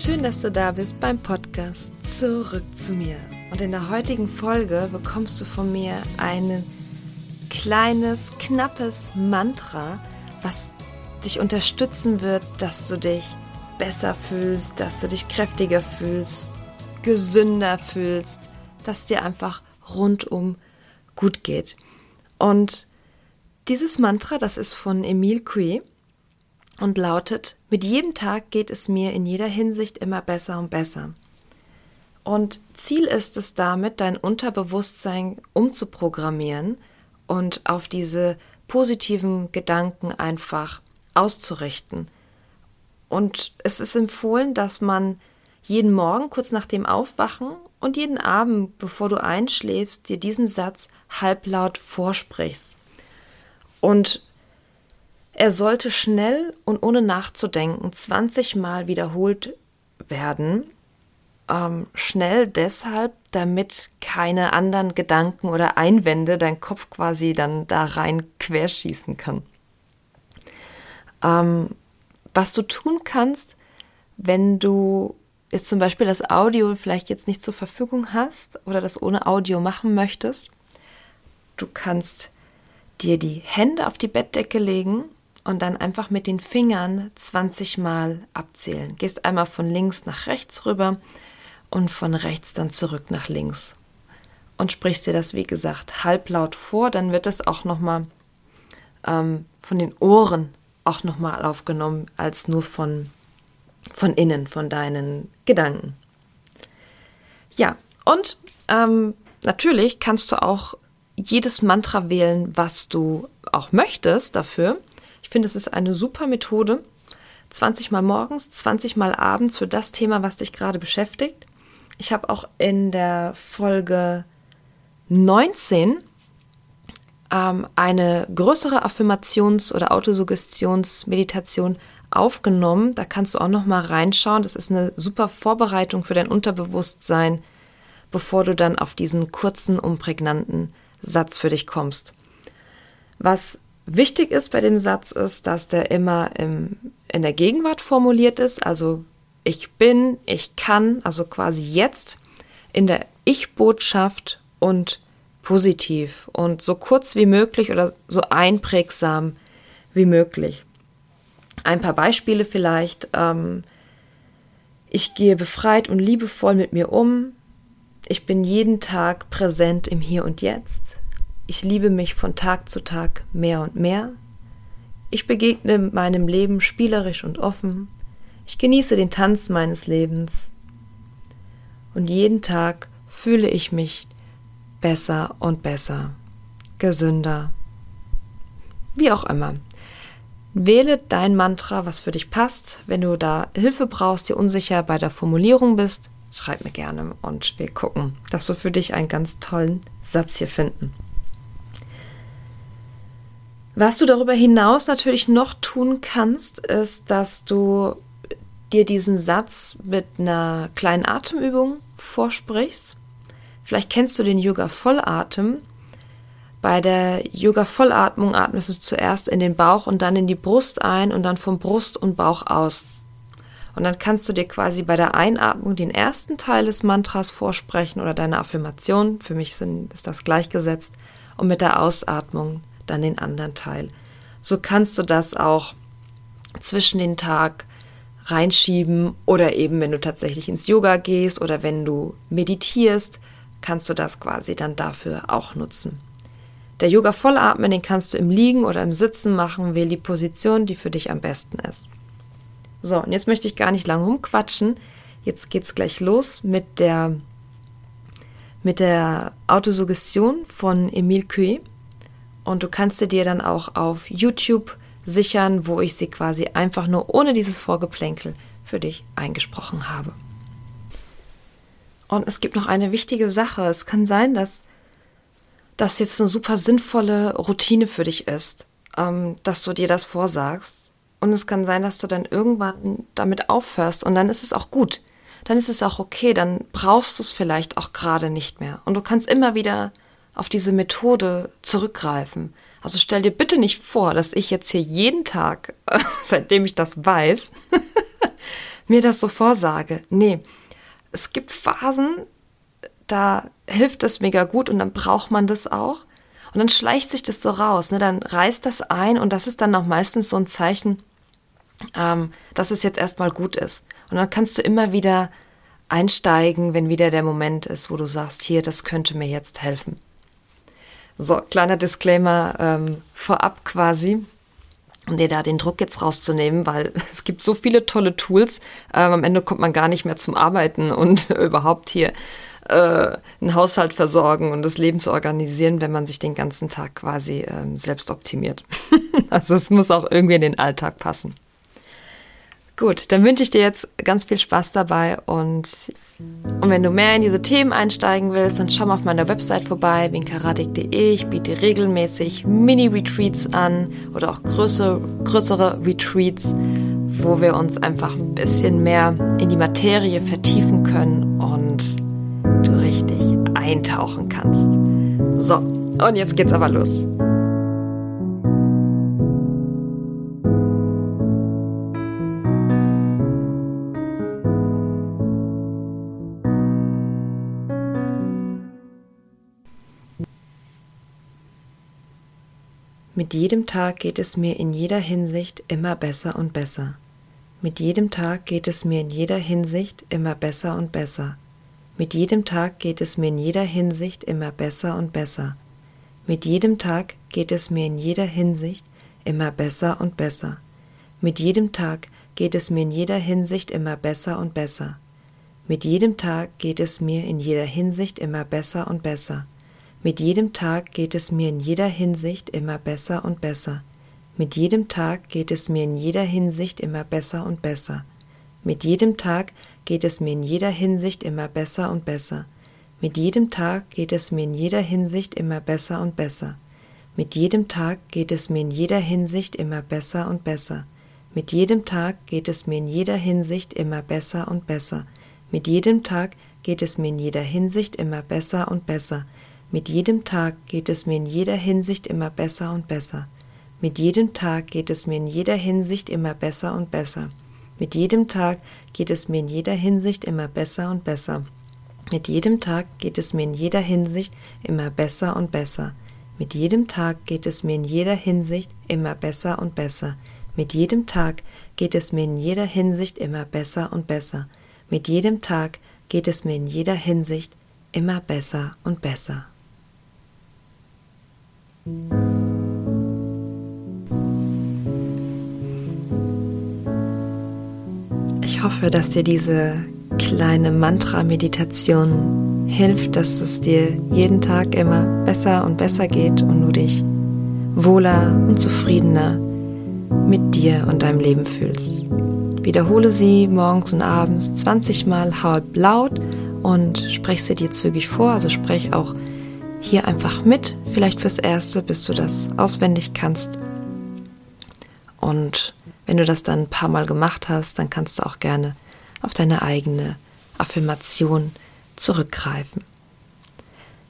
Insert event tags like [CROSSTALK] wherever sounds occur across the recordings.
schön, dass du da bist beim Podcast Zurück zu mir. Und in der heutigen Folge bekommst du von mir ein kleines, knappes Mantra, was dich unterstützen wird, dass du dich besser fühlst, dass du dich kräftiger fühlst, gesünder fühlst, dass dir einfach rundum gut geht. Und dieses Mantra, das ist von Emile Cui und lautet, mit jedem Tag geht es mir in jeder Hinsicht immer besser und besser. Und Ziel ist es damit, dein Unterbewusstsein umzuprogrammieren und auf diese positiven Gedanken einfach auszurichten. Und es ist empfohlen, dass man jeden Morgen kurz nach dem Aufwachen und jeden Abend, bevor du einschläfst, dir diesen Satz halblaut vorsprichst. Und er sollte schnell und ohne nachzudenken 20 Mal wiederholt werden. Ähm, schnell deshalb, damit keine anderen Gedanken oder Einwände dein Kopf quasi dann da rein querschießen kann. Ähm, was du tun kannst, wenn du jetzt zum Beispiel das Audio vielleicht jetzt nicht zur Verfügung hast oder das ohne Audio machen möchtest, du kannst dir die Hände auf die Bettdecke legen und dann einfach mit den Fingern 20 Mal abzählen. Gehst einmal von links nach rechts rüber und von rechts dann zurück nach links. Und sprichst dir das, wie gesagt, halblaut vor, dann wird das auch nochmal ähm, von den Ohren auch nochmal aufgenommen, als nur von, von innen, von deinen Gedanken. Ja, und ähm, natürlich kannst du auch jedes Mantra wählen, was du auch möchtest dafür. Ich finde, es ist eine super Methode. 20 Mal morgens, 20 Mal abends für das Thema, was dich gerade beschäftigt. Ich habe auch in der Folge 19 ähm, eine größere Affirmations- oder Autosuggestionsmeditation aufgenommen. Da kannst du auch noch mal reinschauen. Das ist eine super Vorbereitung für dein Unterbewusstsein, bevor du dann auf diesen kurzen, umprägnanten Satz für dich kommst. Was Wichtig ist bei dem Satz ist, dass der immer im, in der Gegenwart formuliert ist, also ich bin, ich kann, also quasi jetzt in der Ich-Botschaft und positiv und so kurz wie möglich oder so einprägsam wie möglich. Ein paar Beispiele vielleicht. Ähm, ich gehe befreit und liebevoll mit mir um. Ich bin jeden Tag präsent im Hier und Jetzt. Ich liebe mich von Tag zu Tag mehr und mehr. Ich begegne meinem Leben spielerisch und offen. Ich genieße den Tanz meines Lebens. Und jeden Tag fühle ich mich besser und besser, gesünder, wie auch immer. Wähle dein Mantra, was für dich passt. Wenn du da Hilfe brauchst, dir unsicher bei der Formulierung bist, schreib mir gerne und wir gucken, dass wir für dich einen ganz tollen Satz hier finden. Was du darüber hinaus natürlich noch tun kannst, ist, dass du dir diesen Satz mit einer kleinen Atemübung vorsprichst. Vielleicht kennst du den Yoga Vollatem. Bei der Yoga Vollatmung atmest du zuerst in den Bauch und dann in die Brust ein und dann vom Brust und Bauch aus. Und dann kannst du dir quasi bei der Einatmung den ersten Teil des Mantras vorsprechen oder deine Affirmation. Für mich sind, ist das gleichgesetzt. Und mit der Ausatmung dann den anderen Teil. So kannst du das auch zwischen den Tag reinschieben oder eben wenn du tatsächlich ins Yoga gehst oder wenn du meditierst, kannst du das quasi dann dafür auch nutzen. Der Yoga Vollatmen, den kannst du im Liegen oder im Sitzen machen, wähl die Position, die für dich am besten ist. So, und jetzt möchte ich gar nicht lang rumquatschen. Jetzt geht's gleich los mit der mit der Autosuggestion von Emile Cui. Und du kannst sie dir dann auch auf YouTube sichern, wo ich sie quasi einfach nur ohne dieses Vorgeplänkel für dich eingesprochen habe. Und es gibt noch eine wichtige Sache. Es kann sein, dass das jetzt eine super sinnvolle Routine für dich ist, ähm, dass du dir das vorsagst. Und es kann sein, dass du dann irgendwann damit aufhörst und dann ist es auch gut. Dann ist es auch okay, dann brauchst du es vielleicht auch gerade nicht mehr. Und du kannst immer wieder auf diese Methode zurückgreifen. Also stell dir bitte nicht vor, dass ich jetzt hier jeden Tag, [LAUGHS] seitdem ich das weiß, [LAUGHS] mir das so vorsage. Nee, es gibt Phasen, da hilft es mega gut und dann braucht man das auch. Und dann schleicht sich das so raus, ne? dann reißt das ein und das ist dann auch meistens so ein Zeichen, ähm, dass es jetzt erstmal gut ist. Und dann kannst du immer wieder einsteigen, wenn wieder der Moment ist, wo du sagst, hier, das könnte mir jetzt helfen. So, kleiner Disclaimer ähm, vorab quasi, um dir da den Druck jetzt rauszunehmen, weil [LAUGHS] es gibt so viele tolle Tools. Ähm, am Ende kommt man gar nicht mehr zum Arbeiten und [LAUGHS] überhaupt hier äh, einen Haushalt versorgen und das Leben zu organisieren, wenn man sich den ganzen Tag quasi ähm, selbst optimiert. [LAUGHS] also es muss auch irgendwie in den Alltag passen. Gut, dann wünsche ich dir jetzt ganz viel Spaß dabei und, und wenn du mehr in diese Themen einsteigen willst, dann schau mal auf meiner Website vorbei, winkaradik.de. Ich biete regelmäßig Mini-Retreats an oder auch größere, größere Retreats, wo wir uns einfach ein bisschen mehr in die Materie vertiefen können und du richtig eintauchen kannst. So, und jetzt geht's aber los. Mit jedem Tag geht es mir in jeder Hinsicht immer besser und besser. Mit jedem Tag geht es mir in jeder Hinsicht immer besser und besser. Mit jedem Tag geht es mir in jeder Hinsicht immer besser und besser. Mit jedem Tag geht es mir in jeder Hinsicht immer besser und besser. Mit jedem Tag geht es mir in jeder Hinsicht immer besser und besser. Mit jedem Tag geht es mir in jeder Hinsicht immer besser und besser. Mit jedem Tag geht es mir in jeder Hinsicht immer besser und besser. Mit jedem Tag geht es mir in jeder Hinsicht immer besser und besser. Mit jedem Tag geht es mir in jeder Hinsicht immer besser und besser. Mit jedem Tag geht es mir in jeder Hinsicht immer besser und besser. Mit jedem Tag geht es mir in jeder Hinsicht immer besser und besser. Mit jedem Tag geht es mir in jeder Hinsicht immer besser und besser. Mit jedem Tag geht es mir in jeder Hinsicht immer besser und besser. Mit jedem Tag geht es mir in jeder Hinsicht immer besser und besser. Mit jedem Tag geht es mir in jeder Hinsicht immer besser und besser. Mit jedem Tag geht es mir in jeder Hinsicht immer besser und besser. Mit jedem Tag geht es mir in jeder Hinsicht immer besser und besser. Mit jedem Tag geht es mir in jeder Hinsicht immer besser und besser. Mit jedem Tag geht es mir in jeder Hinsicht immer besser und besser. Mit jedem Tag geht es mir in jeder Hinsicht immer besser und besser. Ich hoffe, dass dir diese kleine Mantra-Meditation hilft, dass es dir jeden Tag immer besser und besser geht und du dich wohler und zufriedener mit dir und deinem Leben fühlst. Wiederhole sie morgens und abends 20 Mal halb laut und sprech sie dir zügig vor, also sprech auch hier einfach mit, vielleicht fürs Erste, bis du das auswendig kannst. Und wenn du das dann ein paar Mal gemacht hast, dann kannst du auch gerne auf deine eigene Affirmation zurückgreifen.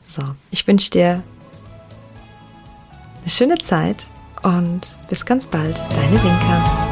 So, ich wünsche dir eine schöne Zeit und bis ganz bald, deine Winker.